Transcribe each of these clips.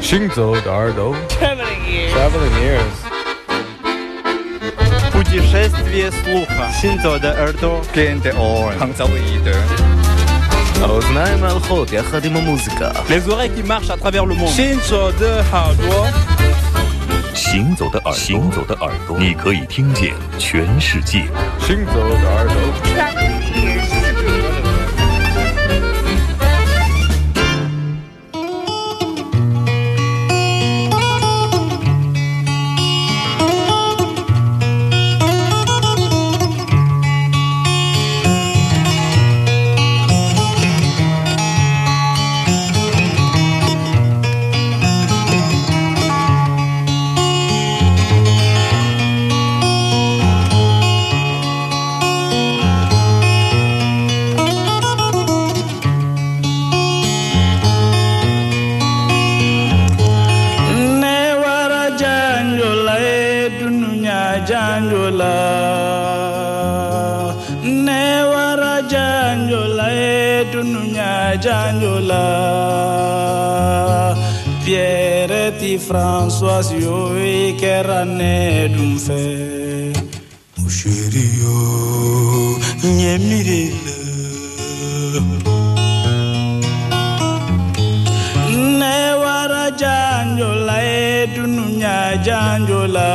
行走的耳朵，Traveling ears。Traveling ears。Путешествие слуха. Синзода Эрдо. Кенте Ор. Хангзауиде. האוזניים הלכות יחד עם המוזיקה. Les oreilles qui marchent à travers le monde. 行走的耳朵。行走的耳朵，行走的耳朵，你可以听见全世界。行走的耳朵。 François yo i kɛra ne dun fɛ Chéri yo la Ne wara janjo la e dunuya janjo la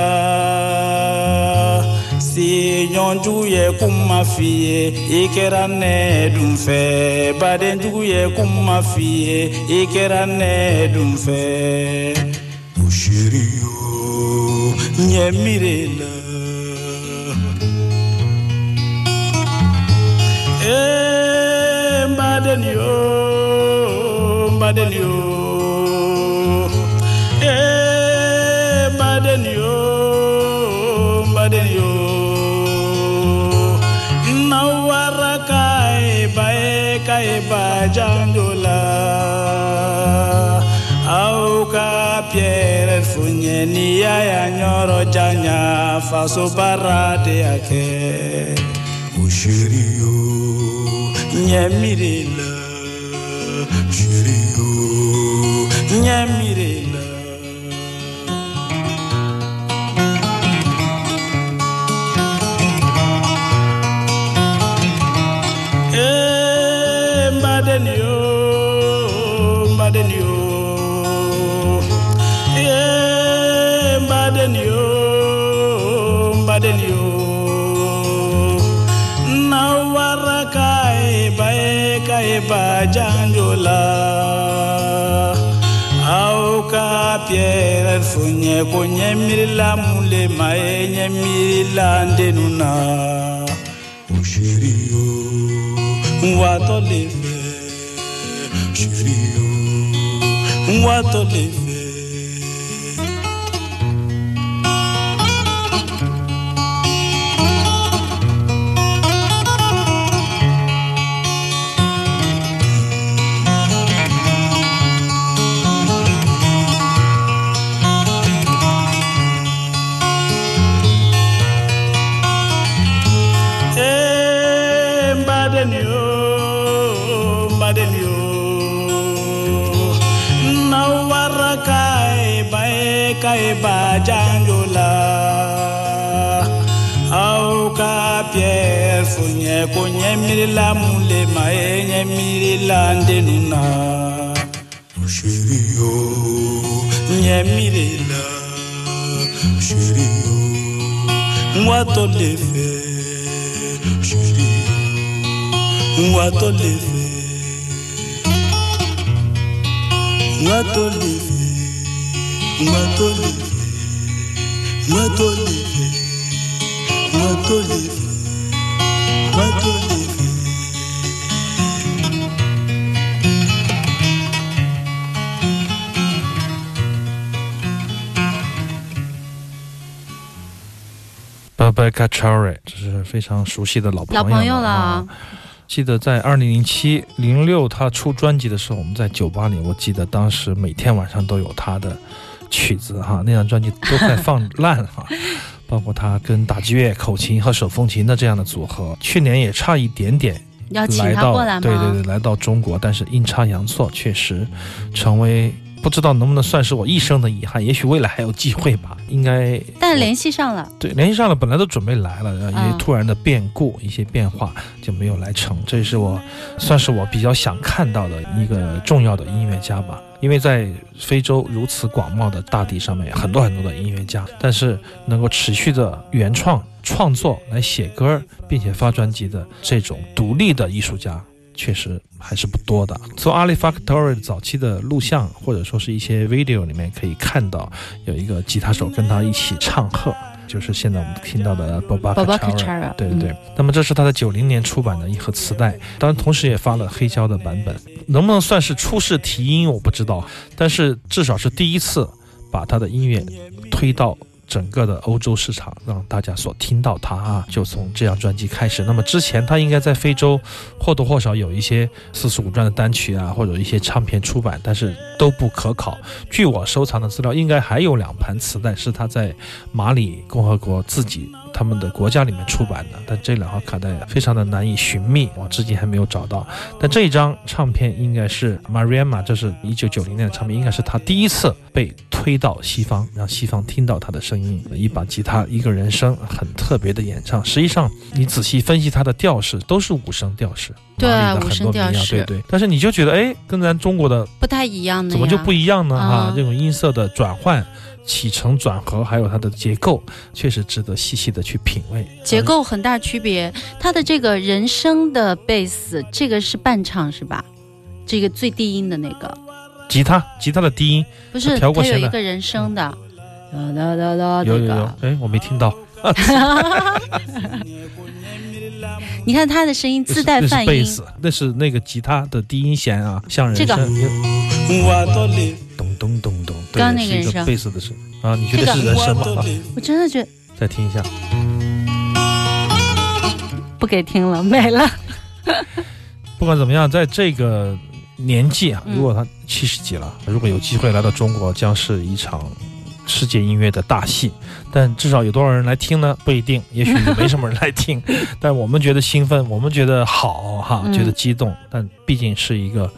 Si ɲɔnjugu ye kuma f'i ye i kɛra ne dun fɛ badenjugu ye kuma f'i ye i kɛra ne dun fɛ chéri yo nye mirela Eh, mbadeni yo, yo neniya ya nyoro janya faso barade yake ushiriyo nyemirila mbadeni yo mbadeni yo. Nawara kae bae kae ba janjola. Aw ka pierre fo ɲɛ ko ɲɛmirila mun le ma ye ɲɛmirila ndenu na o mmadụ ni o mmadụ ni o na wara ka ịba ka ịba janjola ka pie funye ko mirila mule ma e nye mirila ndenu na. Chéri o nye mirila. chéri o mwa yo, wato lefe. Wato lefe. Wato lefe. Wato lefe. Wato lefe. Wato lefe. Rebecca Cherry，这是非常熟悉的老朋友老朋友了啊。记得在二零零七、零六他出专辑的时候，我们在酒吧里，我记得当时每天晚上都有他的曲子哈，那张专辑都快放烂了哈。包括他跟打击乐、口琴和手风琴的这样的组合，去年也差一点点要请来到他过来吗？对对对，来到中国，但是阴差阳错，确实成为不知道能不能算是我一生的遗憾，也许未来还有机会吧。应该，但联系上了，对，联系上了，本来都准备来了，呃因为嗯突然的变故、一些变化就没有来成。这是我算是我比较想看到的一个重要的音乐家吧。因为在非洲如此广袤的大地上面，有很多很多的音乐家，但是能够持续的原创创作来写歌，并且发专辑的这种独立的艺术家，确实还是不多的。从 Ali Factory 早期的录像，或者说是一些 video 里面可以看到，有一个吉他手跟他一起唱和，就是现在我们听到的 Boba Boba Kachara Kachara，对对对。那么这是他在九零年出版的一盒磁带，当然同时也发了黑胶的版本，能不能算是初试提音我不知道，但是至少是第一次把他的音乐推到。整个的欧洲市场，让大家所听到他啊，就从这张专辑开始。那么之前他应该在非洲或多或少有一些四十五转的单曲啊，或者一些唱片出版，但是都不可考。据我收藏的资料，应该还有两盘磁带是他在马里共和国自己他们的国家里面出版的，但这两盒卡带非常的难以寻觅，我至今还没有找到。但这一张唱片应该是 Mariama，这是一九九零年的唱片，应该是他第一次被推到西方，让西方听到他的声音。一把吉他，一个人声，很特别的演唱。实际上，你仔细分析他的调式，都是五声调式，对五声调式对对。但是你就觉得，哎，跟咱中国的不太一样的呀。怎么就不一样呢？哈、啊这种音色的转换、起承转合，还有它的结构，确实值得细细的去品味。结构很大区别。它的这个人声的贝斯，这个是伴唱是吧？这个最低音的那个吉他，吉他的低音不是，调过弦的它有一个人声的，哒哒哒哒有有有这个，。哎，我没听到，你看他的声音自带泛音，贝斯，那是那个吉他的低音弦啊，像人这个声，我多里咚咚咚咚，对刚刚那个是一个人声贝斯的声啊，你觉得是人声吗？啊我真的觉得再听一下，不给听了，没了。不管怎么样，在这个年纪啊，嗯如果他七十几了，如果有机会来到中国，将是一场世界音乐的大戏。但至少有多少人来听呢？不一定，也许没什么人来听。但我们觉得兴奋，我们觉得好哈，嗯觉得激动。但毕竟是一个，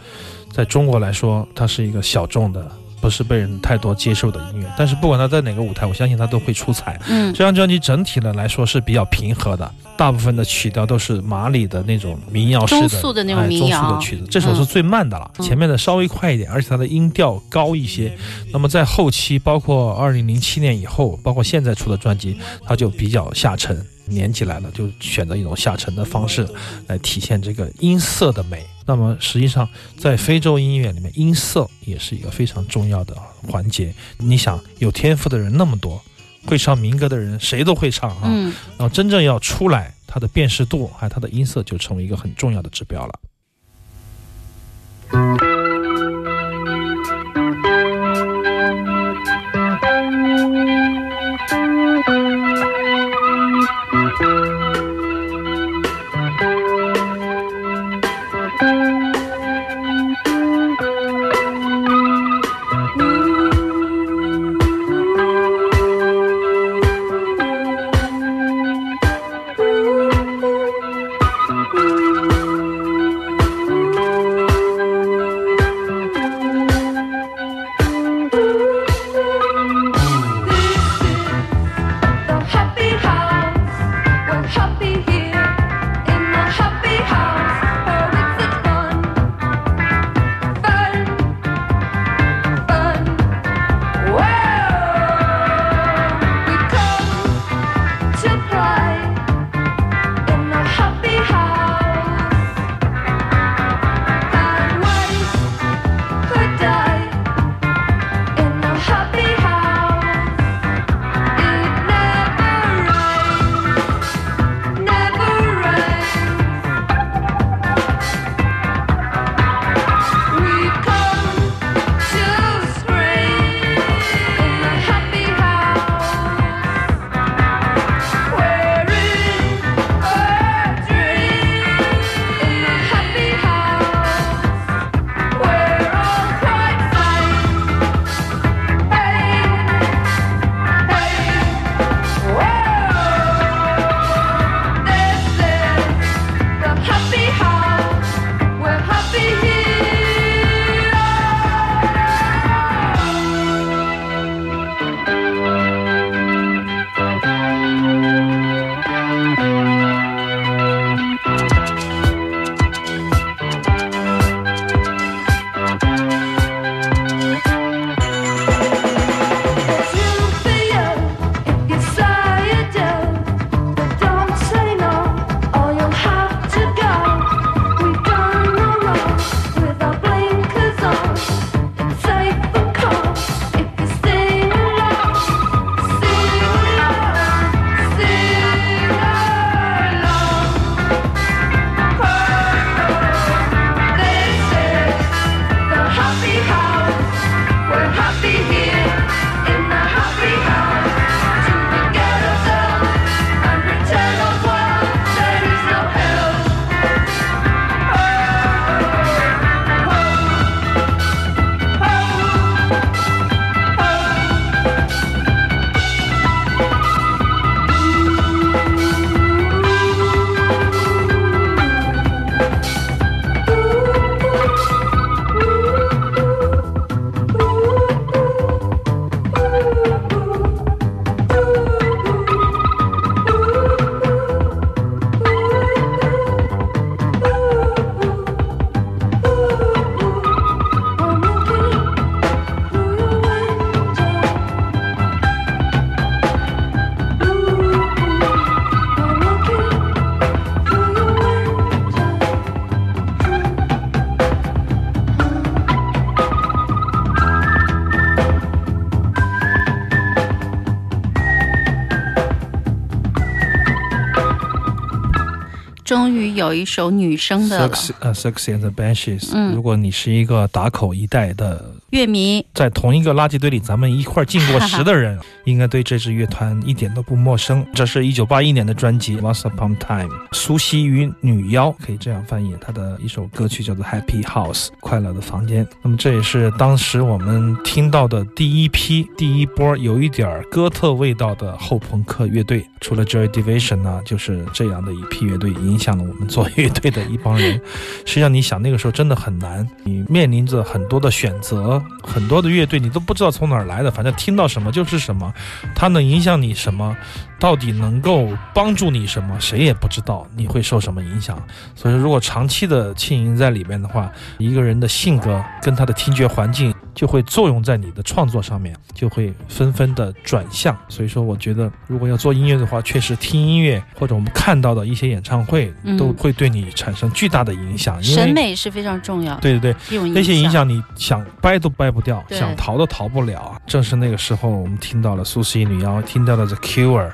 在中国来说，它是一个小众的。不是被人太多接受的音乐，但是不管他在哪个舞台，我相信他都会出彩。嗯这张专辑整体的来说是比较平和的，大部分的曲调都是马里的那种民谣式的中速的那种哎中速民谣的曲子。这首是最慢的了，嗯前面的稍微快一点，而且它的音调高一些。那么在后期，包括二零零七年以后，包括现在出的专辑，它就比较下沉，年纪来了就选择一种下沉的方式来体现这个音色的美。那么实际上，在非洲音乐里面，音色也是一个非常重要的环节。你想，有天赋的人那么多，会唱民歌的人谁都会唱啊。嗯，然后真正要出来，它的辨识度还有它的音色就成为一个很重要的指标了。终于有一首女生的了 Sex 呃 Sex and the Banshees。嗯如果你是一个打口一代的，乐迷，在同一个垃圾堆里咱们一块儿进过食的人，应该对这支乐团一点都不陌生。这是一九八一年的专辑《Once Upon Time》，苏西与女妖可以这样翻译。它的一首歌曲叫做《Happy House》，快乐的房间。那么这也是当时我们听到的第一批、第一波有一点儿哥特味道的后朋克乐队。除了 Joy Division 呢，就是这样的一批乐队影响了我们做乐队的一帮人。实际上，你想那个时候真的很难，你面临着很多的选择，很多的乐队你都不知道从哪儿来的，反正听到什么就是什么，它能影响你什么，到底能够帮助你什么，谁也不知道你会受什么影响。所以，如果长期的浸淫在里面的话，一个人的性格跟他的听觉环境就会作用在你的创作上面，就会纷纷的转向。所以说，我觉得如果要做音乐的话，确实听音乐或者我们看到的一些演唱会嗯都会对你产生巨大的影响，因为审美是非常重要，对对对，那些影响你想掰都掰不掉，想逃都逃不了啊！正是那个时候，我们听到了苏西女妖，听到了 The Cure。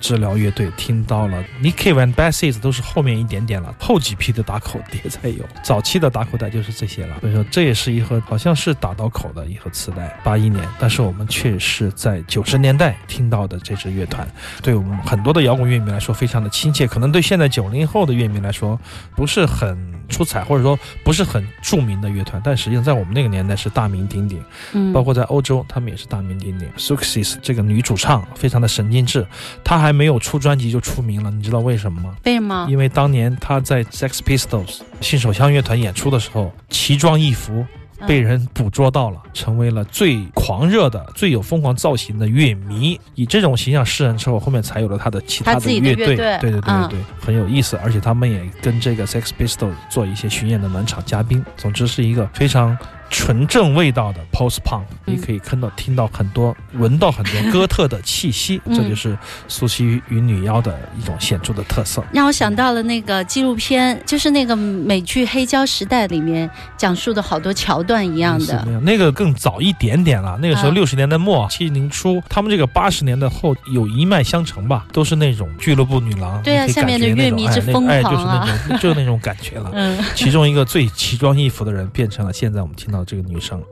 治疗乐队听到了 Nicky Bassist 都是后面一点点了，后几批的打口碟才有，早期的打口袋就是这些了。所以说这也是一盒好像是打到口的一盒磁带，八一年，但是我们却是在九十年代听到的这支乐团，对我们很多的摇滚乐迷来说非常的亲切，可能对现在九零后的乐迷来说不是很出彩，或者说不是很著名的乐团，但实际上在我们那个年代是大名鼎鼎。嗯，包括在欧洲，他们也是大名鼎鼎。Suxis 这个女主唱非常的神经质，她还没有出专辑就出名了，你知道为什么吗？为什么？因为当年他在 Sex Pistols 信手枪乐团演出的时候，奇装异服。被人捕捉到了，成为了最狂热的、最有疯狂造型的乐迷。以这种形象示人之后，后面才有了他的其他的乐队。乐队对对对对，很有意思。而且他们也跟这个 Sex Pistols 做一些巡演的暖场嘉宾。总之是一个非常纯正味道的 Post Punk，、嗯你可以看到、听到很多、闻到很多哥特的气息。嗯这就是苏西与女妖的一种显著的特色。让我想到了那个纪录片，就是那个美剧《黑胶时代》里面讲述的好多桥段一样的是那。个更早一点点了。那个时候啊六十年代末、七零初，他们这个八十年代后有一脉相承吧，都是那种俱乐部女郎。对啊你可以下面的乐迷之疯哎那哎，就是那种，就是那种感觉了。嗯，其中一个最奇装异服的人，变成了现在我们听到这个女生。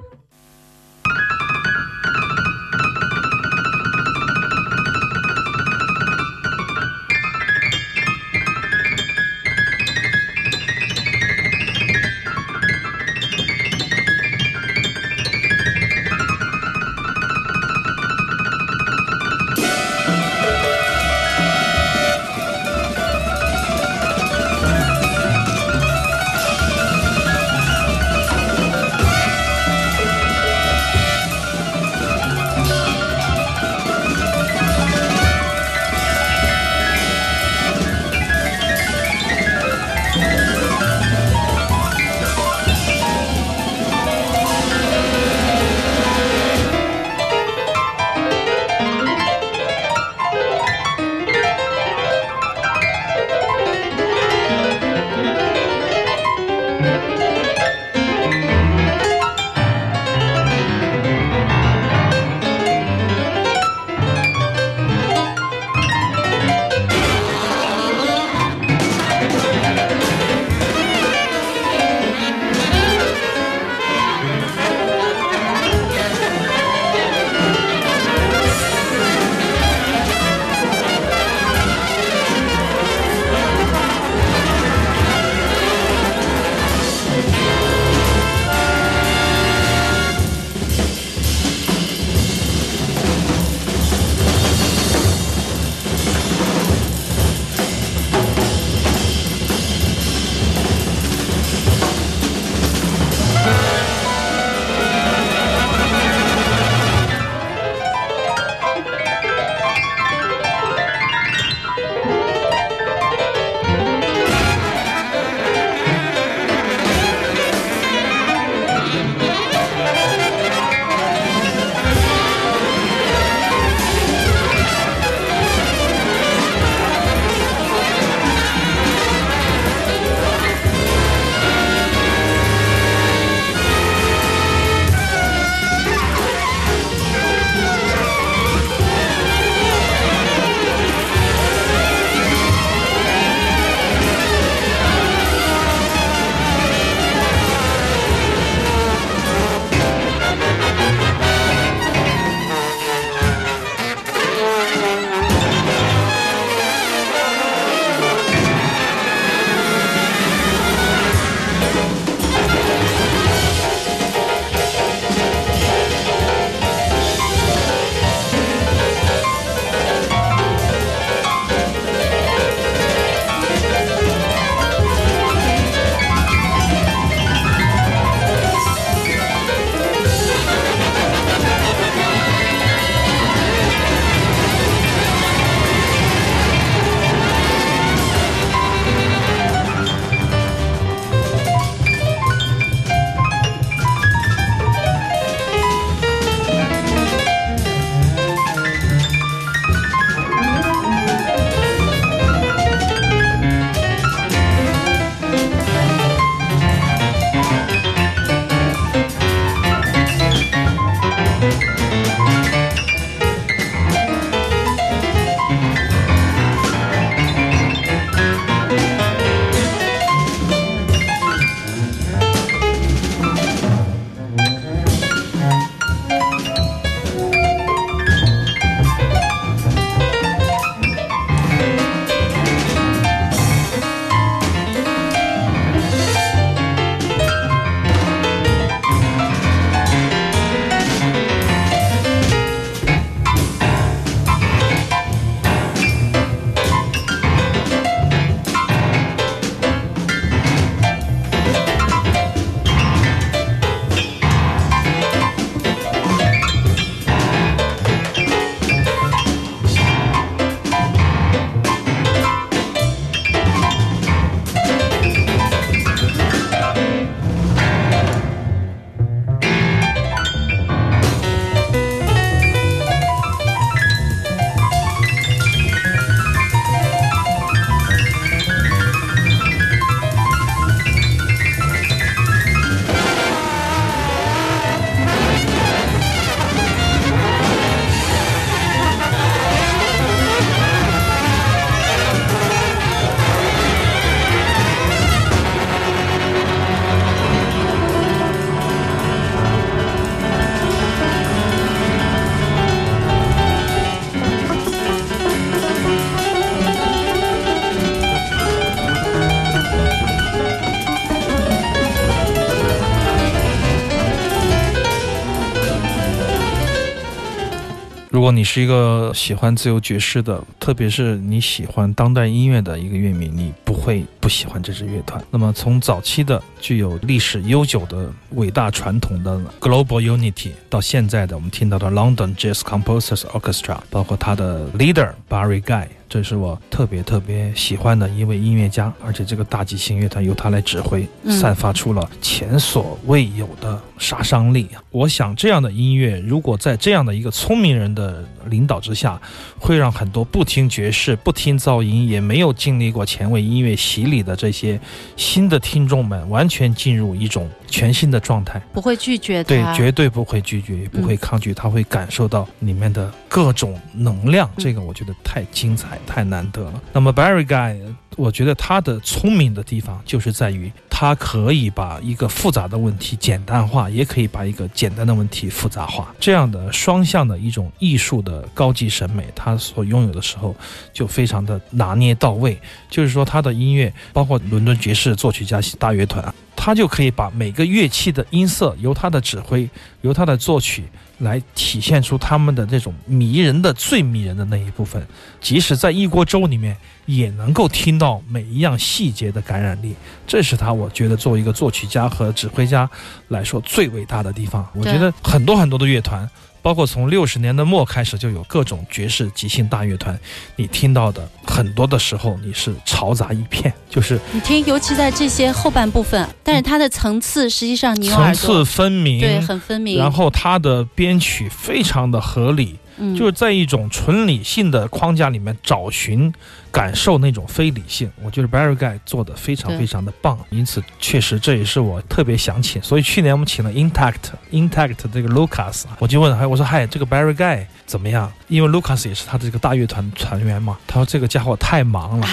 你是一个喜欢自由爵士的，特别是你喜欢当代音乐的一个乐迷，你不会不喜欢这支乐团。那么从早期的具有历史悠久的伟大传统的 Global Unity，到现在的我们听到的 London Jazz Composers Orchestra，包括他的 leader Barry Guy。这是我特别特别喜欢的一位音乐家，而且这个大即兴乐团由他来指挥，散发出了前所未有的杀伤力。我想这样的音乐，如果在这样的一个聪明人的领导之下，会让很多不听爵士、不听噪音、也没有经历过前卫音乐洗礼的这些新的听众们，完全进入一种全新的状态，不会拒绝对，绝对不会拒绝，也不会抗拒，他会感受到里面的各种能量。这个我觉得太精彩。太难得了。那么 Barry Guy，我觉得他的聪明的地方就是在于，他可以把一个复杂的问题简单化，也可以把一个简单的问题复杂化。这样的双向的一种艺术的高级审美，他所拥有的时候就非常的拿捏到位。就是说，他的音乐，包括伦敦爵士作曲家大乐团啊，他就可以把每个乐器的音色由他的指挥，由他的作曲。来体现出他们的这种迷人的、最迷人的那一部分，即使在一锅粥里面，也能够听到每一样细节的感染力。这是他，我觉得作为一个作曲家和指挥家来说最伟大的地方。我觉得很多很多的乐团。包括从六十年的末开始就有各种爵士即兴大乐团，你听到的很多的时候你是嘈杂一片，就是你听，尤其在这些后半部分，但是它的层次实际上你层次分明，对，很分明。然后它的编曲非常的合理。就是在一种纯理性的框架里面找寻、感受那种非理性，我觉得 Barry Guy 做的非常非常的棒，因此确实这也是我特别想请。所以去年我们请了 Intact Intact 这个 Lucas，我就问，哎，我说嗨，这个 Barry Guy 怎么样？因为 Lucas 也是他的这个大乐团团员嘛。他说这个家伙太忙了，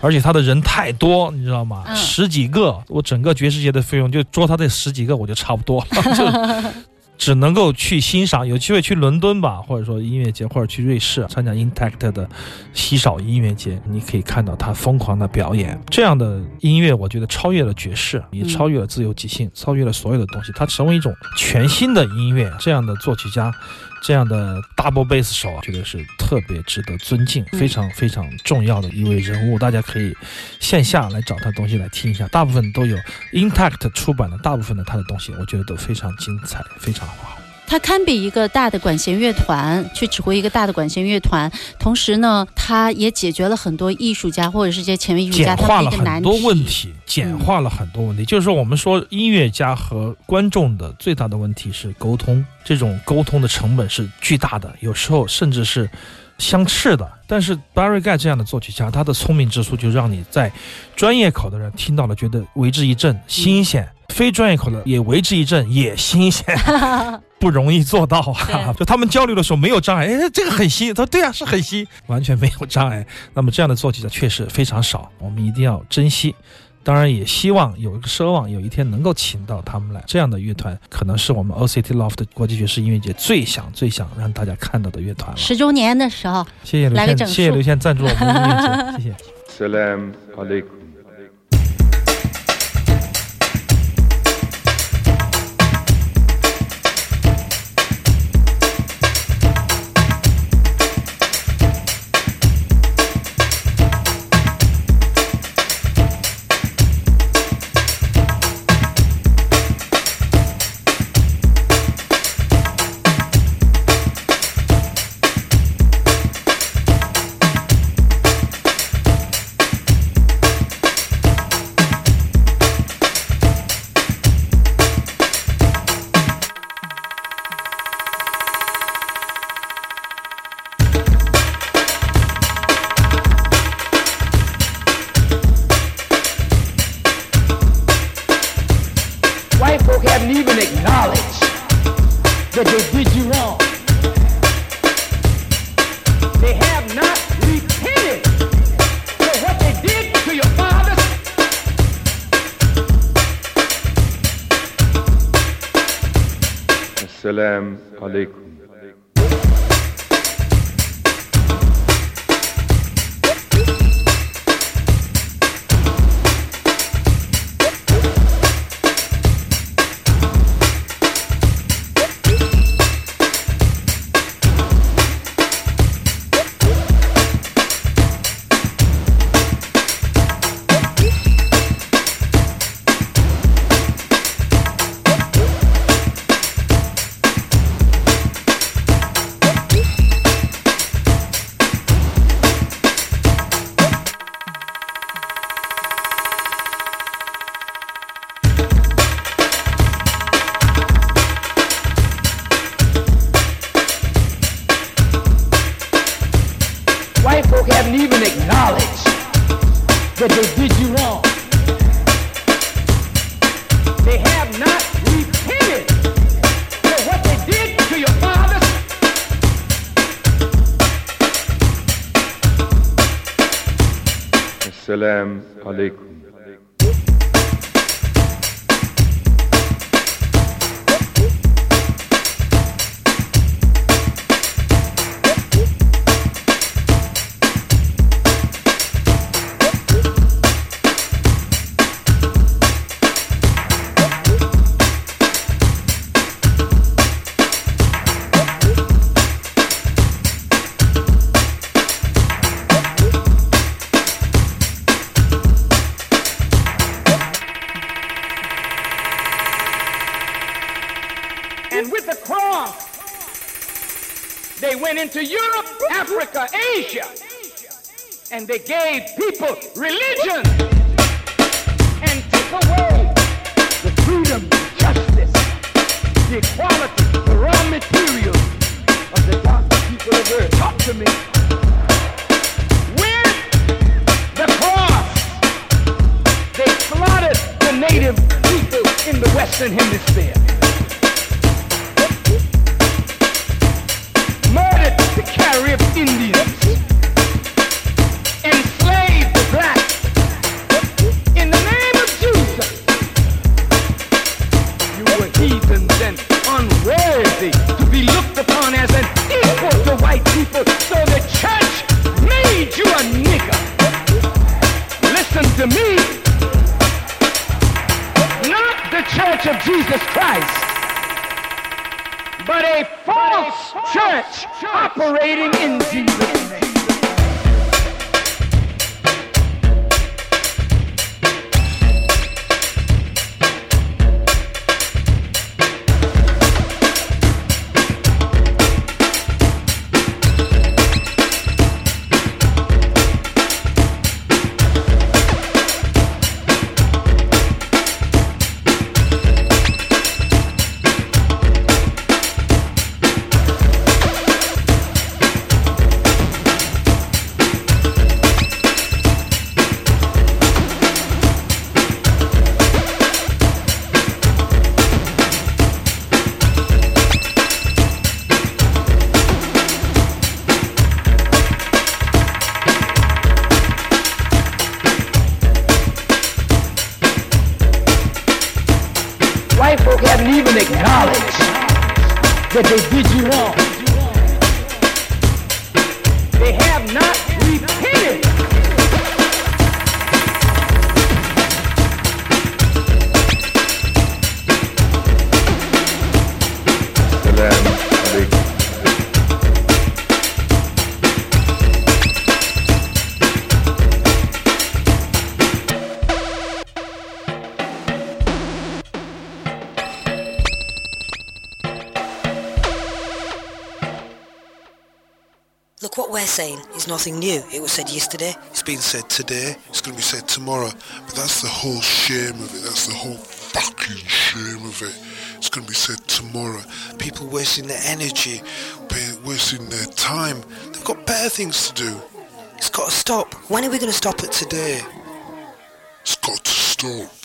而且他的人太多，你知道吗？十几个，我整个爵士节的费用就捉他这十几个我就差不多了。只能够去欣赏，有机会去伦敦吧，或者说音乐节，或者去瑞士参加 Intact 的稀少音乐节，你可以看到他疯狂的表演。这样的音乐，我觉得超越了爵士，也超越了自由即兴，超越了所有的东西，它成为一种全新的音乐。这样的作曲家。这样的 double bass 手啊，觉得是特别值得尊敬，非常非常重要的一位人物。大家可以线下来找他东西来听一下，大部分都有 Intact 出版的大部分的他的东西，我觉得都非常精彩，非常好。他堪比一个大的管弦乐团，去指挥一个大的管弦乐团，同时呢，他也解决了很多艺术家或者是这些前卫艺术家简化了很多问题，简化了很多问题。就是说，我们说音乐家和观众的最大的问题是沟通，这种沟通的成本是巨大的，有时候甚至是相斥的。但是 Barry Guy 这样的作曲家，他的聪明之处就让你在专业口的人听到了，觉得为之一振，新鲜。非专业口的也为之一振，也新鲜，不容易做到啊 就他们交流的时候没有障碍哎这个很新他说对呀是很新完全没有障碍。那么这样的做起家确实非常少我们一定要珍惜。当然也希望有一个奢望有一天能够请到他们来这样的乐团可能是我们 oct loft 国际爵士音乐节最想最想让大家看到的乐团了。十周年的时候谢谢刘先生谢谢刘先赞助我们的音乐节谢谢。Selam aleyküm. They gave people religion and took away the freedom, justice, the equality, the raw materials of the dark people of earth. Talk to me. With the cross, they slaughtered the native people in the Western Hemisphere. murdered the Carib Indians, operating is nothing new. It was said yesterday. It's been said today, it's going to be said tomorrow. But that's the whole shame of it. That's the whole fucking shame of it. It's going to be said tomorrow. People wasting their energy, wasting their time. They've got better things to do. It's got to stop. When are we going to stop it today? It's got to stop.